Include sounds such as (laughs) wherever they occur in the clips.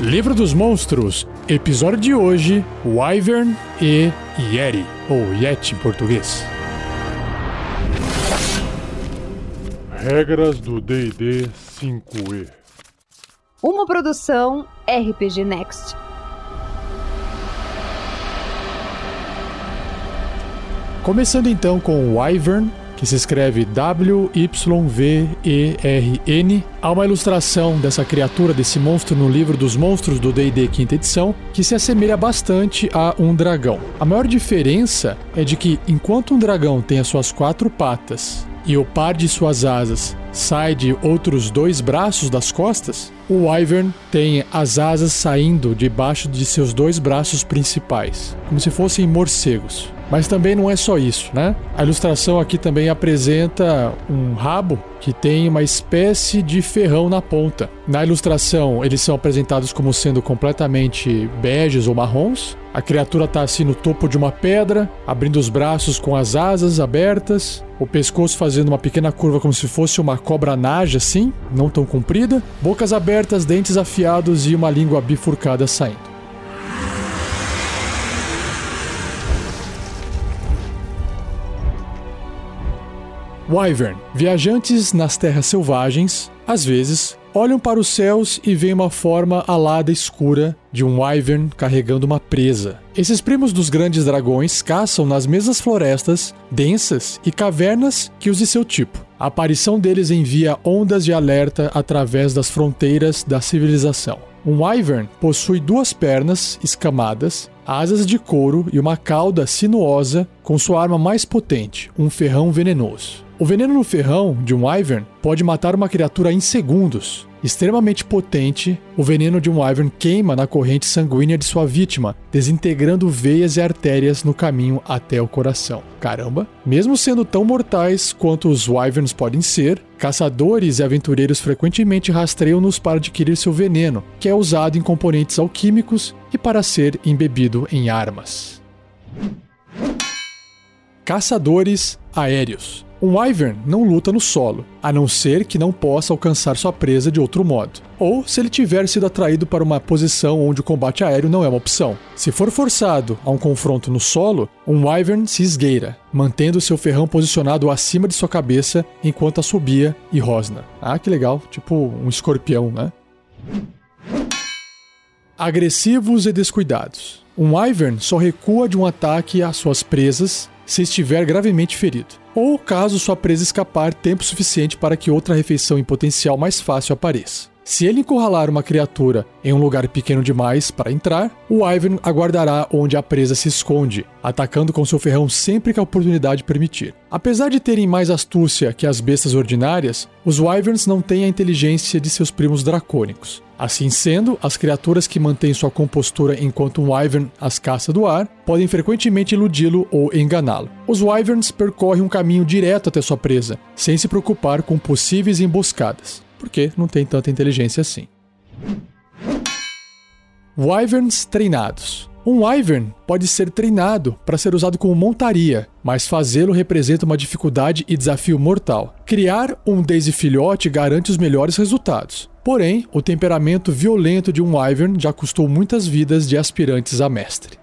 Livro dos Monstros, episódio de hoje: Wyvern e Yeti, ou Yeti em português. Regras do DD 5E. Uma produção RPG Next. Começando então com Wyvern, que se escreve W-Y-V-E-R-N. Há uma ilustração dessa criatura, desse monstro no livro dos monstros do D&D quinta edição, que se assemelha bastante a um dragão. A maior diferença é de que enquanto um dragão tem as suas quatro patas e o par de suas asas sai de outros dois braços das costas, o Wyvern tem as asas saindo debaixo de seus dois braços principais, como se fossem morcegos. Mas também não é só isso, né? A ilustração aqui também apresenta um rabo que tem uma espécie de ferrão na ponta. Na ilustração, eles são apresentados como sendo completamente beges ou marrons. A criatura está assim no topo de uma pedra, abrindo os braços com as asas abertas, o pescoço fazendo uma pequena curva como se fosse uma cobra naja assim, não tão comprida, bocas abertas, dentes afiados e uma língua bifurcada saindo. Wyvern. Viajantes nas terras selvagens, às vezes, olham para os céus e veem uma forma alada escura de um Wyvern carregando uma presa. Esses primos dos grandes dragões caçam nas mesmas florestas densas e cavernas que os de seu tipo. A aparição deles envia ondas de alerta através das fronteiras da civilização. Um Wyvern possui duas pernas escamadas, asas de couro e uma cauda sinuosa com sua arma mais potente, um ferrão venenoso. O veneno no ferrão de um Wyvern pode matar uma criatura em segundos. Extremamente potente, o veneno de um Wyvern queima na corrente sanguínea de sua vítima, desintegrando veias e artérias no caminho até o coração. Caramba! Mesmo sendo tão mortais quanto os Wyverns podem ser, caçadores e aventureiros frequentemente rastreiam-nos para adquirir seu veneno, que é usado em componentes alquímicos e para ser embebido em armas. Caçadores aéreos. Um Wyvern não luta no solo, a não ser que não possa alcançar sua presa de outro modo. Ou se ele tiver sido atraído para uma posição onde o combate aéreo não é uma opção. Se for forçado a um confronto no solo, um Wyvern se esgueira, mantendo seu ferrão posicionado acima de sua cabeça enquanto assobia e rosna. Ah, que legal, tipo um escorpião, né? Agressivos e descuidados. Um Wyvern só recua de um ataque às suas presas se estiver gravemente ferido, ou caso sua presa escapar tempo suficiente para que outra refeição em potencial mais fácil apareça. Se ele encurralar uma criatura em um lugar pequeno demais para entrar, o Wyvern aguardará onde a presa se esconde, atacando com seu ferrão sempre que a oportunidade permitir. Apesar de terem mais astúcia que as bestas ordinárias, os Wyverns não têm a inteligência de seus primos dracônicos. Assim sendo, as criaturas que mantêm sua compostura enquanto um Wyvern as caça do ar podem frequentemente iludi-lo ou enganá-lo. Os Wyverns percorrem um caminho direto até sua presa, sem se preocupar com possíveis emboscadas porque não tem tanta inteligência assim. Wyverns treinados. Um Wyvern pode ser treinado para ser usado como montaria, mas fazê-lo representa uma dificuldade e desafio mortal. Criar um Daisy filhote garante os melhores resultados. Porém, o temperamento violento de um Wyvern já custou muitas vidas de aspirantes a mestre.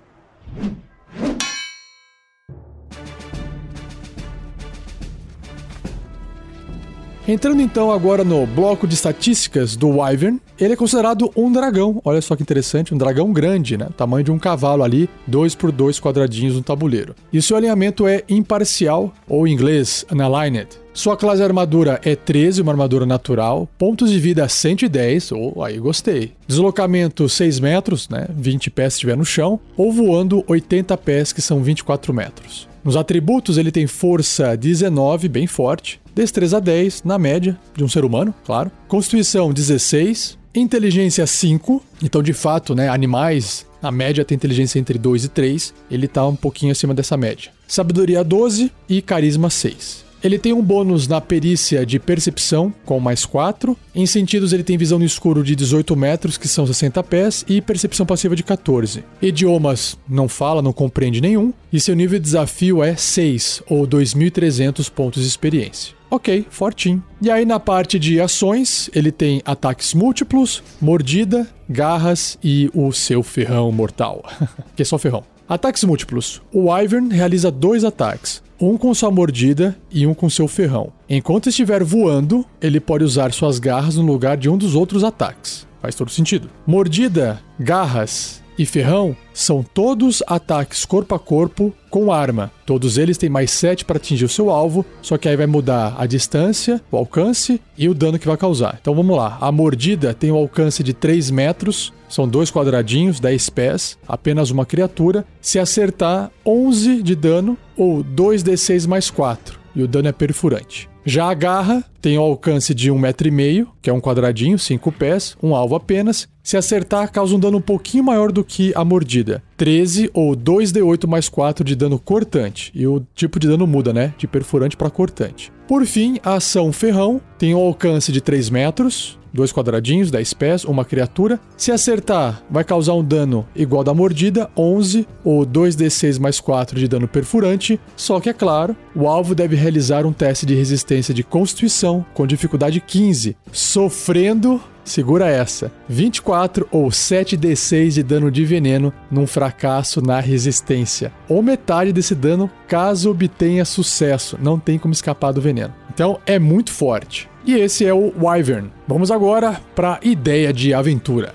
Entrando então agora no bloco de estatísticas do Wyvern, ele é considerado um dragão. Olha só que interessante, um dragão grande, né? Tamanho de um cavalo ali, dois por dois quadradinhos no tabuleiro. E seu alinhamento é imparcial, ou em inglês, unaligned. Sua classe armadura é 13, uma armadura natural. Pontos de vida 110, ou oh, aí gostei. Deslocamento 6 metros, né? 20 pés se estiver no chão. Ou voando 80 pés, que são 24 metros. Nos atributos, ele tem força 19, bem forte. Destreza 10, na média, de um ser humano, claro. Constituição 16. Inteligência 5. Então, de fato, né, animais, a média tem inteligência entre 2 e 3. Ele tá um pouquinho acima dessa média. Sabedoria 12 e carisma 6. Ele tem um bônus na perícia de percepção, com mais 4. Em sentidos, ele tem visão no escuro de 18 metros, que são 60 pés, e percepção passiva de 14. Idiomas não fala, não compreende nenhum. E seu nível de desafio é 6, ou 2.300 pontos de experiência. Ok, fortinho. E aí na parte de ações, ele tem ataques múltiplos, mordida, garras e o seu ferrão mortal. (laughs) que é só ferrão. Ataques múltiplos. O Wyvern realiza dois ataques, um com sua mordida e um com seu ferrão. Enquanto estiver voando, ele pode usar suas garras no lugar de um dos outros ataques. Faz todo sentido. Mordida, garras e ferrão são todos ataques corpo a corpo com arma. Todos eles têm mais 7 para atingir o seu alvo, só que aí vai mudar a distância, o alcance e o dano que vai causar. Então vamos lá. A mordida tem um alcance de 3 metros, são dois quadradinhos, 10 pés, apenas uma criatura. Se acertar, 11 de dano ou 2d6 mais 4. E o dano é perfurante. Já a garra tem o alcance de um metro e meio, que é um quadradinho, cinco pés, um alvo apenas. Se acertar, causa um dano um pouquinho maior do que a mordida. 13 ou 2d8 mais 4 de dano cortante. E o tipo de dano muda, né? De perfurante para cortante. Por fim, a ação ferrão tem um alcance de 3 metros, dois quadradinhos, 10 pés, uma criatura. Se acertar, vai causar um dano igual da mordida, 11 ou 2d6 mais 4 de dano perfurante. Só que é claro, o alvo deve realizar um teste de resistência de constituição com dificuldade 15, sofrendo Segura essa. 24 ou 7d6 de dano de veneno num fracasso na resistência. Ou metade desse dano caso obtenha sucesso. Não tem como escapar do veneno. Então é muito forte. E esse é o Wyvern. Vamos agora para a ideia de aventura.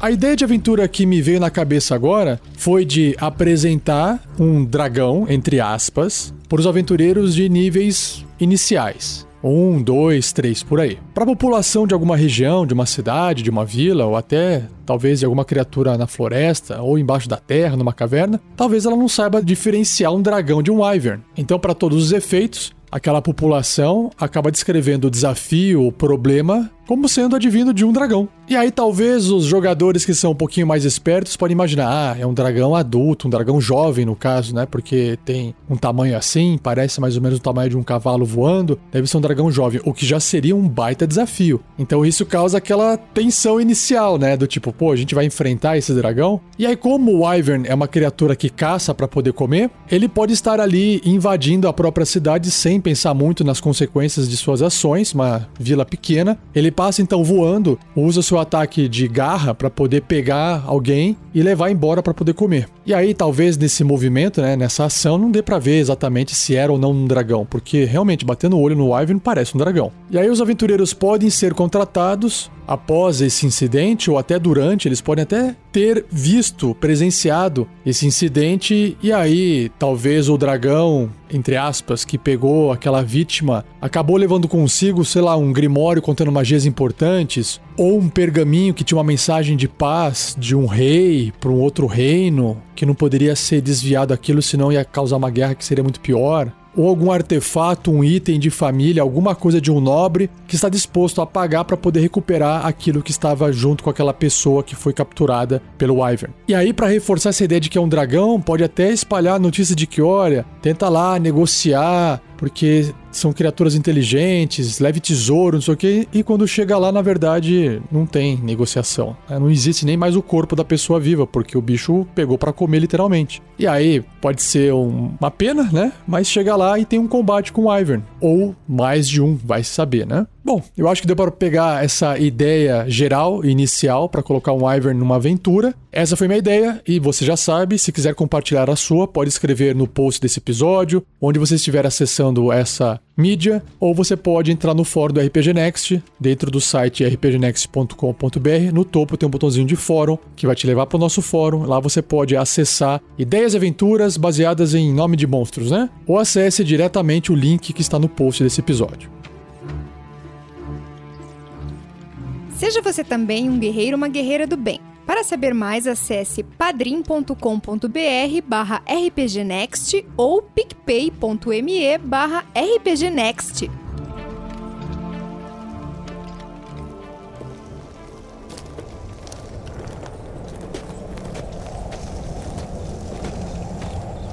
A ideia de aventura que me veio na cabeça agora foi de apresentar um dragão, entre aspas, para os aventureiros de níveis iniciais. Um, dois, três, por aí. Para a população de alguma região, de uma cidade, de uma vila, ou até talvez de alguma criatura na floresta, ou embaixo da terra, numa caverna, talvez ela não saiba diferenciar um dragão de um wyvern. Então, para todos os efeitos, aquela população acaba descrevendo o desafio, o problema, como sendo advindo de um dragão. E aí talvez os jogadores que são um pouquinho mais espertos podem imaginar, ah, é um dragão adulto, um dragão jovem no caso, né? Porque tem um tamanho assim, parece mais ou menos o tamanho de um cavalo voando, deve ser um dragão jovem, o que já seria um baita desafio. Então isso causa aquela tensão inicial, né? Do tipo, pô, a gente vai enfrentar esse dragão. E aí como o Wyvern é uma criatura que caça para poder comer, ele pode estar ali invadindo a própria cidade sem pensar muito nas consequências de suas ações, uma vila pequena. Ele passa então voando, usa seu ataque de garra para poder pegar alguém e levar embora para poder comer. E aí talvez nesse movimento, né, nessa ação não dê para ver exatamente se era ou não um dragão, porque realmente batendo o olho no Wyvern parece um dragão. E aí os aventureiros podem ser contratados após esse incidente ou até durante, eles podem até ter visto, presenciado esse incidente. E aí talvez o dragão, entre aspas, que pegou aquela vítima, acabou levando consigo, sei lá, um grimório contendo magias importantes ou um pergaminho que tinha uma mensagem de paz de um rei para um outro reino que não poderia ser desviado aquilo, senão ia causar uma guerra que seria muito pior ou algum artefato, um item de família, alguma coisa de um nobre que está disposto a pagar para poder recuperar aquilo que estava junto com aquela pessoa que foi capturada pelo Wyvern. E aí, para reforçar essa ideia de que é um dragão, pode até espalhar a notícia de que, olha, tenta lá negociar, porque são criaturas inteligentes, leve tesouro, não sei o que, e quando chega lá, na verdade, não tem negociação. Né? Não existe nem mais o corpo da pessoa viva, porque o bicho pegou para comer literalmente. E aí, pode ser um, uma pena, né? Mas chega lá e tem um combate com o Ivern. Ou mais de um, vai saber, né? Bom, eu acho que deu para pegar essa ideia geral inicial para colocar um Ivern numa aventura. Essa foi minha ideia e você já sabe, se quiser compartilhar a sua, pode escrever no post desse episódio, onde você estiver acessando essa mídia, ou você pode entrar no fórum do RPG Next, dentro do site rpgnext.com.br. No topo tem um botãozinho de fórum que vai te levar para o nosso fórum. Lá você pode acessar ideias e aventuras baseadas em nome de monstros, né? Ou acesse diretamente o link que está no post desse episódio. Seja você também um guerreiro ou uma guerreira do bem. Para saber mais, acesse padrim.com.br barra rpgnext ou picpay.me barra rpgnext.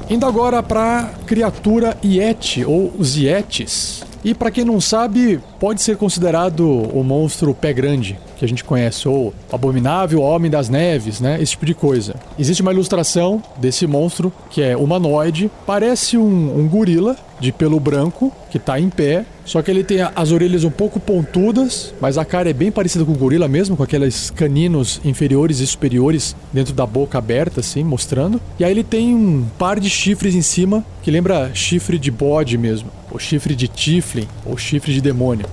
Indo agora para criatura Yeti ou os Yetis. E para quem não sabe, pode ser considerado o monstro pé grande. Que a gente conhece, ou Abominável Homem das Neves, né? Esse tipo de coisa. Existe uma ilustração desse monstro que é humanoide, parece um, um gorila de pelo branco que tá em pé, só que ele tem as orelhas um pouco pontudas, mas a cara é bem parecida com o gorila mesmo, com aqueles caninos inferiores e superiores dentro da boca aberta, assim, mostrando. E aí ele tem um par de chifres em cima que lembra chifre de bode mesmo, ou chifre de tiflin, ou chifre de demônio.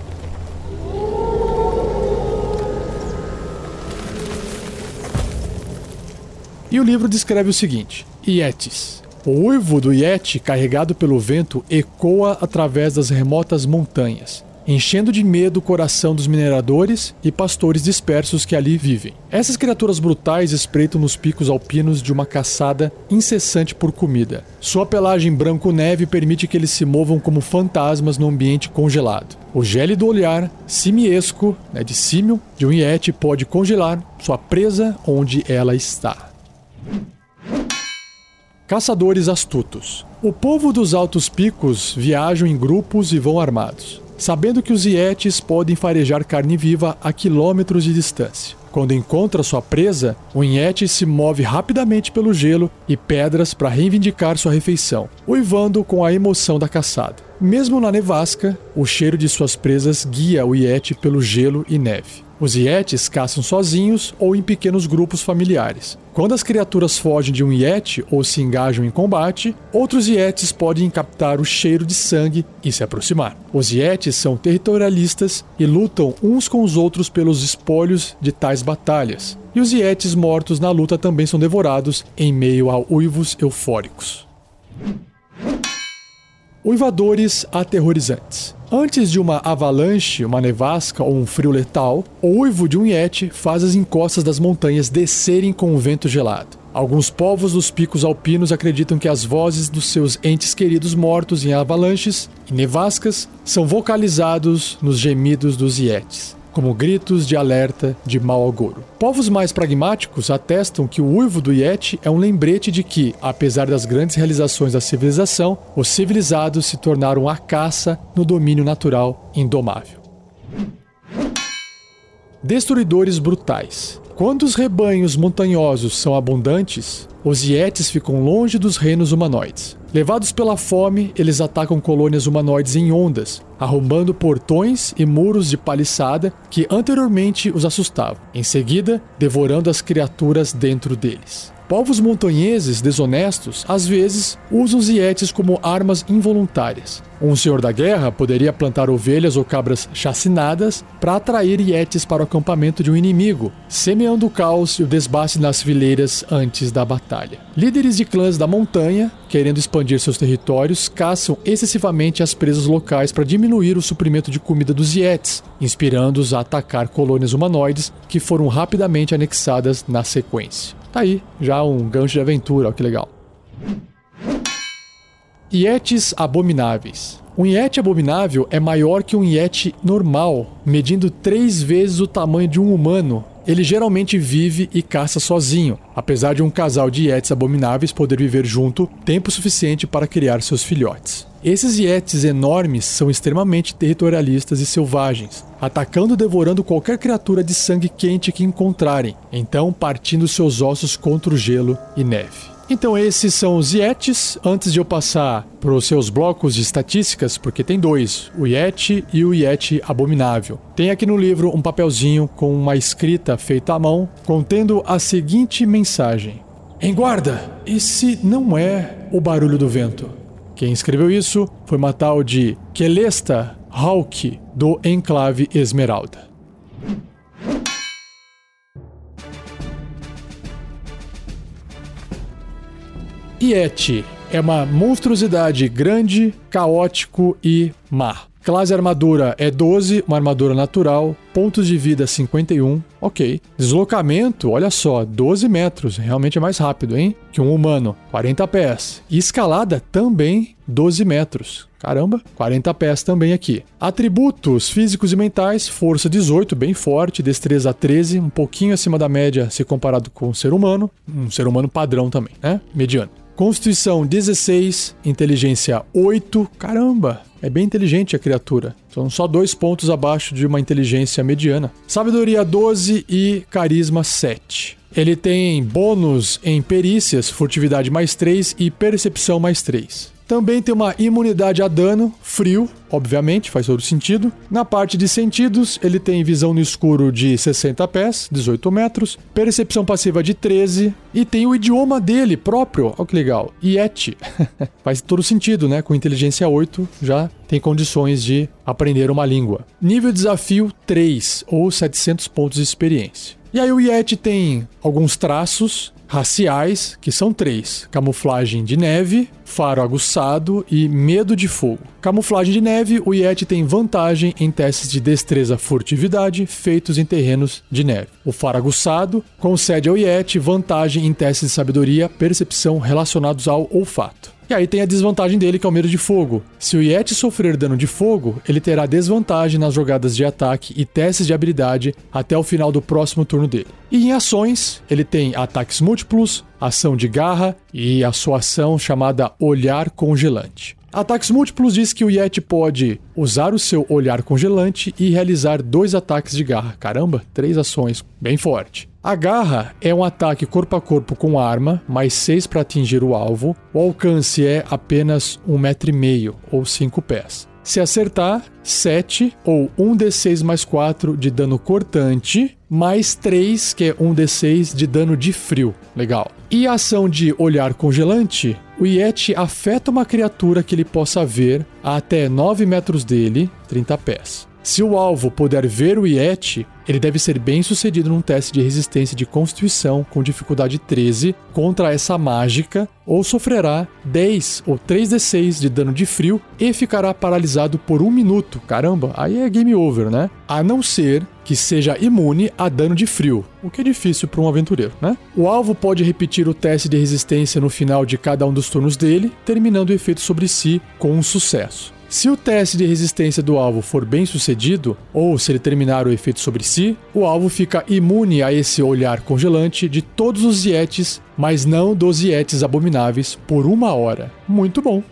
E o livro descreve o seguinte: Yetis. O uivo do Yeti, carregado pelo vento, ecoa através das remotas montanhas, enchendo de medo o coração dos mineradores e pastores dispersos que ali vivem. Essas criaturas brutais espreitam nos picos alpinos de uma caçada incessante por comida. Sua pelagem branco-neve permite que eles se movam como fantasmas no ambiente congelado. O gélido olhar simiesco, né, de símio, de um Yeti pode congelar sua presa onde ela está. Caçadores astutos. O povo dos altos picos viajam em grupos e vão armados, sabendo que os ietes podem farejar carne viva a quilômetros de distância. Quando encontra sua presa, o Inhete se move rapidamente pelo gelo e pedras para reivindicar sua refeição, uivando com a emoção da caçada. Mesmo na nevasca, o cheiro de suas presas guia o Yeti pelo gelo e neve. Os Yetis caçam sozinhos ou em pequenos grupos familiares. Quando as criaturas fogem de um Yeti ou se engajam em combate, outros Yetis podem captar o cheiro de sangue e se aproximar. Os Yetis são territorialistas e lutam uns com os outros pelos espólios de tais batalhas. E os Yetis mortos na luta também são devorados em meio a uivos eufóricos. Uivadores aterrorizantes. Antes de uma avalanche, uma nevasca ou um frio letal, o uivo de um yeti faz as encostas das montanhas descerem com o vento gelado. Alguns povos dos picos alpinos acreditam que as vozes dos seus entes queridos mortos em avalanches e nevascas são vocalizados nos gemidos dos yetis como gritos de alerta de mau agouro. Povos mais pragmáticos atestam que o uivo do Yeti é um lembrete de que, apesar das grandes realizações da civilização, os civilizados se tornaram a caça no domínio natural indomável. Destruidores brutais. Quando os rebanhos montanhosos são abundantes, os Yetis ficam longe dos reinos humanoides. Levados pela fome, eles atacam colônias humanoides em ondas, arrombando portões e muros de paliçada que anteriormente os assustavam, em seguida, devorando as criaturas dentro deles. Povos montanheses desonestos às vezes usam os ietes como armas involuntárias. Um senhor da guerra poderia plantar ovelhas ou cabras chacinadas para atrair ietes para o acampamento de um inimigo, semeando o caos e o desbaste nas fileiras antes da batalha. Líderes de clãs da montanha, querendo expandir seus territórios, caçam excessivamente as presas locais para diminuir o suprimento de comida dos ietes, inspirando-os a atacar colônias humanoides que foram rapidamente anexadas na sequência. Tá aí, já um gancho de aventura, ó que legal. Yetis abomináveis. Um Yeti abominável é maior que um Yeti normal, medindo três vezes o tamanho de um humano. Ele geralmente vive e caça sozinho, apesar de um casal de Yetis abomináveis poder viver junto tempo suficiente para criar seus filhotes. Esses Yetis enormes são extremamente territorialistas e selvagens, atacando e devorando qualquer criatura de sangue quente que encontrarem, então partindo seus ossos contra o gelo e neve. Então esses são os Yetis. Antes de eu passar para os seus blocos de estatísticas, porque tem dois, o Yeti e o Yeti Abominável. Tem aqui no livro um papelzinho com uma escrita feita à mão, contendo a seguinte mensagem: Em guarda, esse não é o barulho do vento. Quem escreveu isso foi uma tal de Kelesta Hawk, do Enclave Esmeralda. Yeti é uma monstruosidade grande, caótico e má. Classe armadura é 12, uma armadura natural. Pontos de vida 51, ok. Deslocamento, olha só, 12 metros, realmente é mais rápido, hein? Que um humano, 40 pés. E escalada também 12 metros. Caramba, 40 pés também aqui. Atributos físicos e mentais: força 18, bem forte, destreza 13, um pouquinho acima da média se comparado com um ser humano, um ser humano padrão também, né? Mediano. Constituição 16, inteligência 8. Caramba, é bem inteligente a criatura. São só dois pontos abaixo de uma inteligência mediana. Sabedoria 12 e carisma 7. Ele tem bônus em perícias, furtividade mais 3 e percepção mais 3. Também tem uma imunidade a dano, frio, obviamente, faz todo sentido. Na parte de sentidos, ele tem visão no escuro de 60 pés, 18 metros, percepção passiva de 13 e tem o idioma dele próprio. Olha que legal, Yeti. (laughs) faz todo sentido, né? Com inteligência 8 já tem condições de aprender uma língua. Nível desafio 3 ou 700 pontos de experiência. E aí o Yeti tem alguns traços raciais, que são três: camuflagem de neve, faro aguçado e medo de fogo. Camuflagem de neve, o Yeti tem vantagem em testes de destreza furtividade feitos em terrenos de neve. O faro aguçado concede ao Yeti vantagem em testes de sabedoria, percepção relacionados ao olfato. E aí tem a desvantagem dele, que é o medo de fogo. Se o Yeti sofrer dano de fogo, ele terá desvantagem nas jogadas de ataque e testes de habilidade até o final do próximo turno dele. E em ações, ele tem ataques múltiplos, ação de garra e a sua ação chamada Olhar Congelante. Ataques múltiplos diz que o Yeti pode usar o seu olhar congelante e realizar dois ataques de garra. Caramba, três ações, bem forte. A garra é um ataque corpo a corpo com arma, mais 6 para atingir o alvo. O alcance é apenas um metro e meio ou 5 pés. Se acertar, 7 ou 1d6 mais 4 de dano cortante, mais 3, que é 1d6 de dano de frio. Legal. E a ação de olhar congelante, o Yeti afeta uma criatura que ele possa ver a até 9 metros dele, 30 pés. Se o alvo puder ver o Yeti, ele deve ser bem sucedido num teste de resistência de constituição com dificuldade 13 contra essa mágica, ou sofrerá 10 ou 3d6 de dano de frio e ficará paralisado por um minuto. Caramba, aí é game over, né? A não ser que seja imune a dano de frio, o que é difícil para um aventureiro, né? O alvo pode repetir o teste de resistência no final de cada um dos turnos dele, terminando o efeito sobre si com um sucesso. Se o teste de resistência do alvo for bem sucedido, ou se ele terminar o efeito sobre si, o alvo fica imune a esse olhar congelante de todos os Yetis, mas não dos Yetis abomináveis, por uma hora. Muito bom!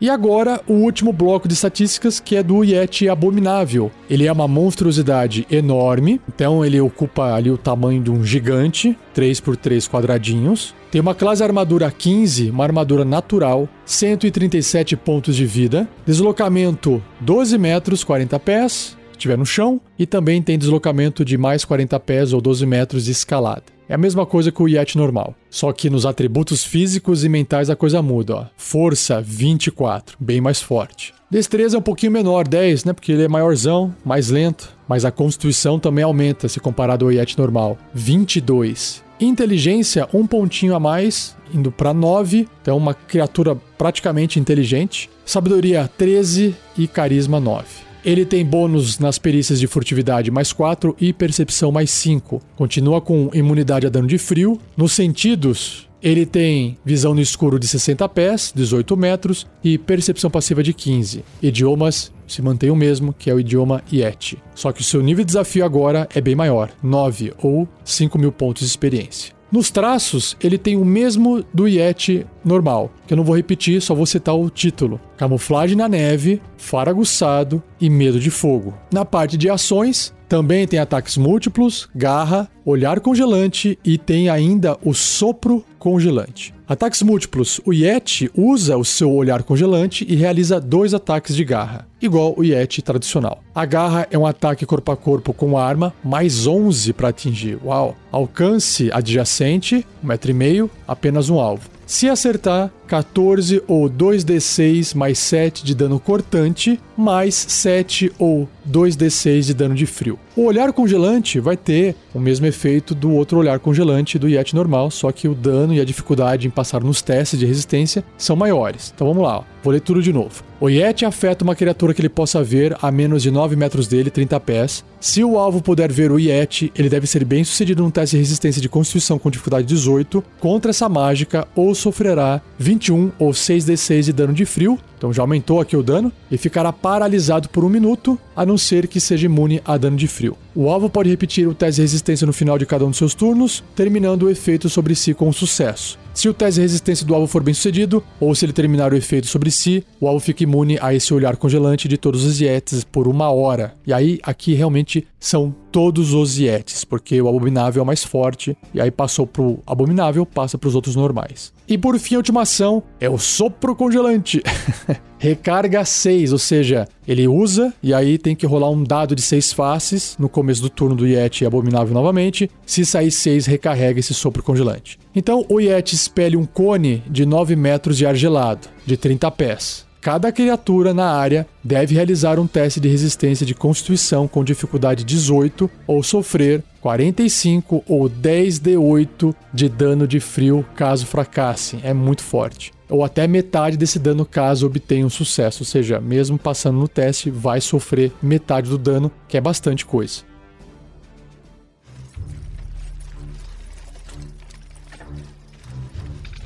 E agora, o último bloco de estatísticas, que é do Yeti Abominável. Ele é uma monstruosidade enorme, então ele ocupa ali o tamanho de um gigante, 3 por 3 quadradinhos. Tem uma classe armadura 15, uma armadura natural, 137 pontos de vida, deslocamento 12 metros, 40 pés, estiver no chão, e também tem deslocamento de mais 40 pés ou 12 metros de escalada. É a mesma coisa que o Yeti normal. Só que nos atributos físicos e mentais a coisa muda, ó. Força 24, bem mais forte. Destreza é um pouquinho menor, 10, né? Porque ele é maiorzão, mais lento. Mas a constituição também aumenta se comparado ao Yeti normal. 22. Inteligência, um pontinho a mais, indo para 9. Então, uma criatura praticamente inteligente. Sabedoria 13 e carisma 9. Ele tem bônus nas perícias de furtividade mais 4 e percepção mais 5. Continua com imunidade a dano de frio. Nos sentidos, ele tem visão no escuro de 60 pés, 18 metros, e percepção passiva de 15. Idiomas se mantém o mesmo, que é o idioma Yeti. Só que o seu nível de desafio agora é bem maior, 9 ou 5 mil pontos de experiência. Nos traços, ele tem o mesmo do Yeti normal, que eu não vou repetir, só vou citar o título: Camuflagem na neve, faro aguçado e medo de fogo. Na parte de ações, também tem ataques múltiplos, garra, olhar congelante e tem ainda o sopro congelante. Ataques múltiplos: o Yeti usa o seu olhar congelante e realiza dois ataques de garra, igual o Yeti tradicional. A garra é um ataque corpo a corpo com arma, mais 11 para atingir. Uau! Alcance adjacente, 1,5m, apenas um alvo. Se acertar, 14 ou 2d6 mais 7 de dano cortante, mais 7 ou 2d6 de dano de frio. O olhar congelante vai ter o mesmo efeito do outro olhar congelante do Yeti normal, só que o dano e a dificuldade em passar nos testes de resistência são maiores. Então vamos lá, ó. vou ler tudo de novo. O Yeti afeta uma criatura que ele possa ver a menos de 9 metros dele, 30 pés. Se o alvo puder ver o Yeti, ele deve ser bem sucedido num teste de resistência de constituição com dificuldade 18 contra essa mágica ou sofrerá 21 ou 6d6 de dano de frio. Então já aumentou aqui o dano e ficará paralisado por um minuto a não ser que seja imune a dano de frio. O alvo pode repetir o teste de resistência no final de cada um dos seus turnos, terminando o efeito sobre si com sucesso. Se o teste de resistência do alvo for bem sucedido, ou se ele terminar o efeito sobre si, o alvo fica imune a esse olhar congelante de todos os Yetis por uma hora. E aí, aqui realmente são todos os Yetis, porque o abominável é o mais forte, e aí passou pro abominável, passa pros outros normais. E por fim, a última ação é o sopro congelante. (laughs) (laughs) Recarga 6, ou seja, ele usa e aí tem que rolar um dado de 6 faces no começo do turno do Yeti abominável novamente. Se sair 6, recarrega esse sopro congelante. Então o Yeti expele um cone de 9 metros de ar gelado, de 30 pés. Cada criatura na área deve realizar um teste de resistência de constituição com dificuldade 18 ou sofrer 45 ou 10d8 de dano de frio caso fracassem. É muito forte. Ou até metade desse dano caso obtenha um sucesso. Ou seja, mesmo passando no teste, vai sofrer metade do dano, que é bastante coisa.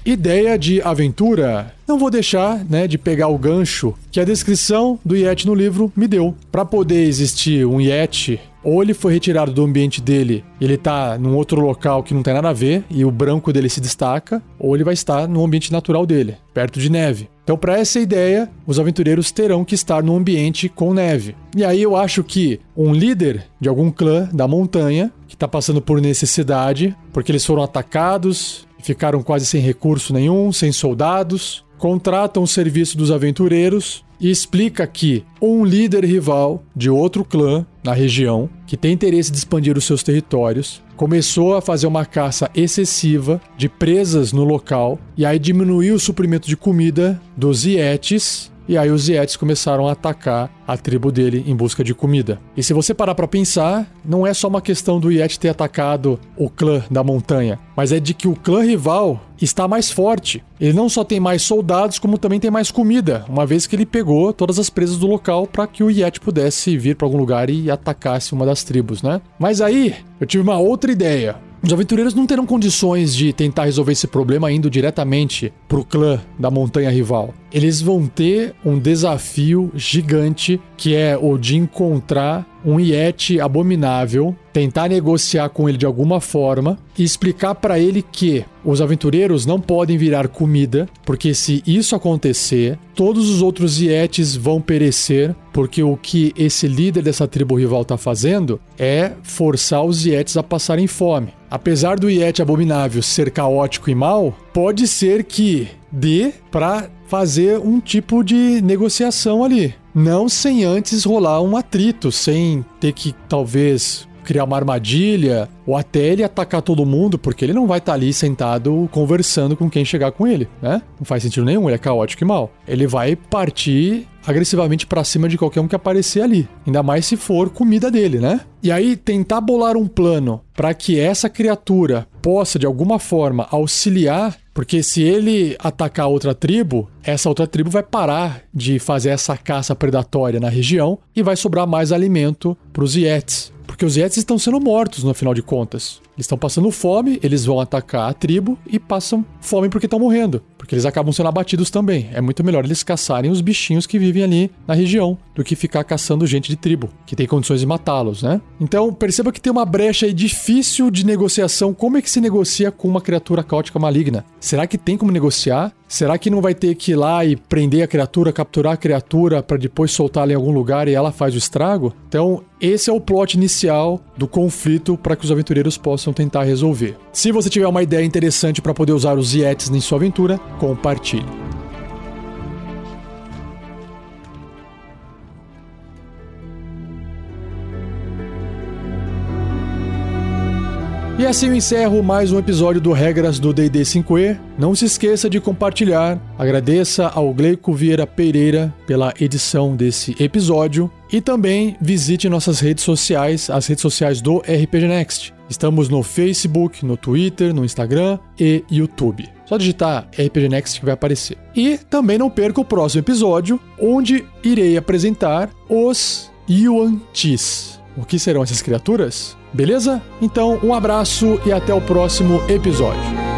Ideia de aventura. Não vou deixar, né, de pegar o gancho que a descrição do Yeti no livro me deu. Para poder existir um Yeti, ou ele foi retirado do ambiente dele, ele tá num outro local que não tem nada a ver e o branco dele se destaca, ou ele vai estar no ambiente natural dele, perto de neve. Então, para essa ideia, os aventureiros terão que estar num ambiente com neve. E aí eu acho que um líder de algum clã da montanha que está passando por necessidade, porque eles foram atacados, ficaram quase sem recurso nenhum, sem soldados, contratam o serviço dos aventureiros e explica que um líder rival de outro clã na região, que tem interesse de expandir os seus territórios, começou a fazer uma caça excessiva de presas no local e aí diminuiu o suprimento de comida dos Yetis e aí os Yetis começaram a atacar a tribo dele em busca de comida. E se você parar para pensar, não é só uma questão do Yeti ter atacado o clã da montanha, mas é de que o clã rival está mais forte. Ele não só tem mais soldados, como também tem mais comida, uma vez que ele pegou todas as presas do local para que o Yeti pudesse vir para algum lugar e atacasse uma das tribos, né? Mas aí eu tive uma outra ideia. Os aventureiros não terão condições de tentar resolver esse problema indo diretamente pro clã da montanha rival. Eles vão ter um desafio gigante que é o de encontrar um Yeti abominável, tentar negociar com ele de alguma forma e explicar para ele que os aventureiros não podem virar comida, porque se isso acontecer, todos os outros Yetis vão perecer, porque o que esse líder dessa tribo rival está fazendo é forçar os Yetis a passarem fome. Apesar do Yeti abominável ser caótico e mal, pode ser que dê para fazer um tipo de negociação ali. Não sem antes rolar um atrito, sem ter que talvez criar uma armadilha ou até ele atacar todo mundo, porque ele não vai estar tá ali sentado conversando com quem chegar com ele, né? Não faz sentido nenhum, ele é caótico e mal. Ele vai partir agressivamente para cima de qualquer um que aparecer ali, ainda mais se for comida dele, né? E aí tentar bolar um plano para que essa criatura possa de alguma forma auxiliar porque se ele atacar outra tribo, essa outra tribo vai parar de fazer essa caça predatória na região e vai sobrar mais alimento para os Yetis. Porque os Yetis estão sendo mortos no final de contas. Eles estão passando fome, eles vão atacar a tribo e passam fome porque estão morrendo. Porque eles acabam sendo abatidos também. É muito melhor eles caçarem os bichinhos que vivem ali na região do que ficar caçando gente de tribo, que tem condições de matá-los, né? Então perceba que tem uma brecha aí difícil de negociação. Como é que se negocia com uma criatura caótica maligna? Será que tem como negociar? Será que não vai ter que ir lá e prender a criatura, capturar a criatura para depois soltá-la em algum lugar e ela faz o estrago? Então, esse é o plot inicial do conflito para que os aventureiros possam tentar resolver. Se você tiver uma ideia interessante para poder usar os Yetis em sua aventura, compartilhe. E assim eu encerro mais um episódio do Regras do D&D 5e. Não se esqueça de compartilhar. Agradeça ao Gleico Vieira Pereira pela edição desse episódio e também visite nossas redes sociais, as redes sociais do RPG Next. Estamos no Facebook, no Twitter, no Instagram e YouTube. Só digitar RPG Next que vai aparecer. E também não perca o próximo episódio, onde irei apresentar os Yuan Tis. O que serão essas criaturas? Beleza? Então, um abraço e até o próximo episódio.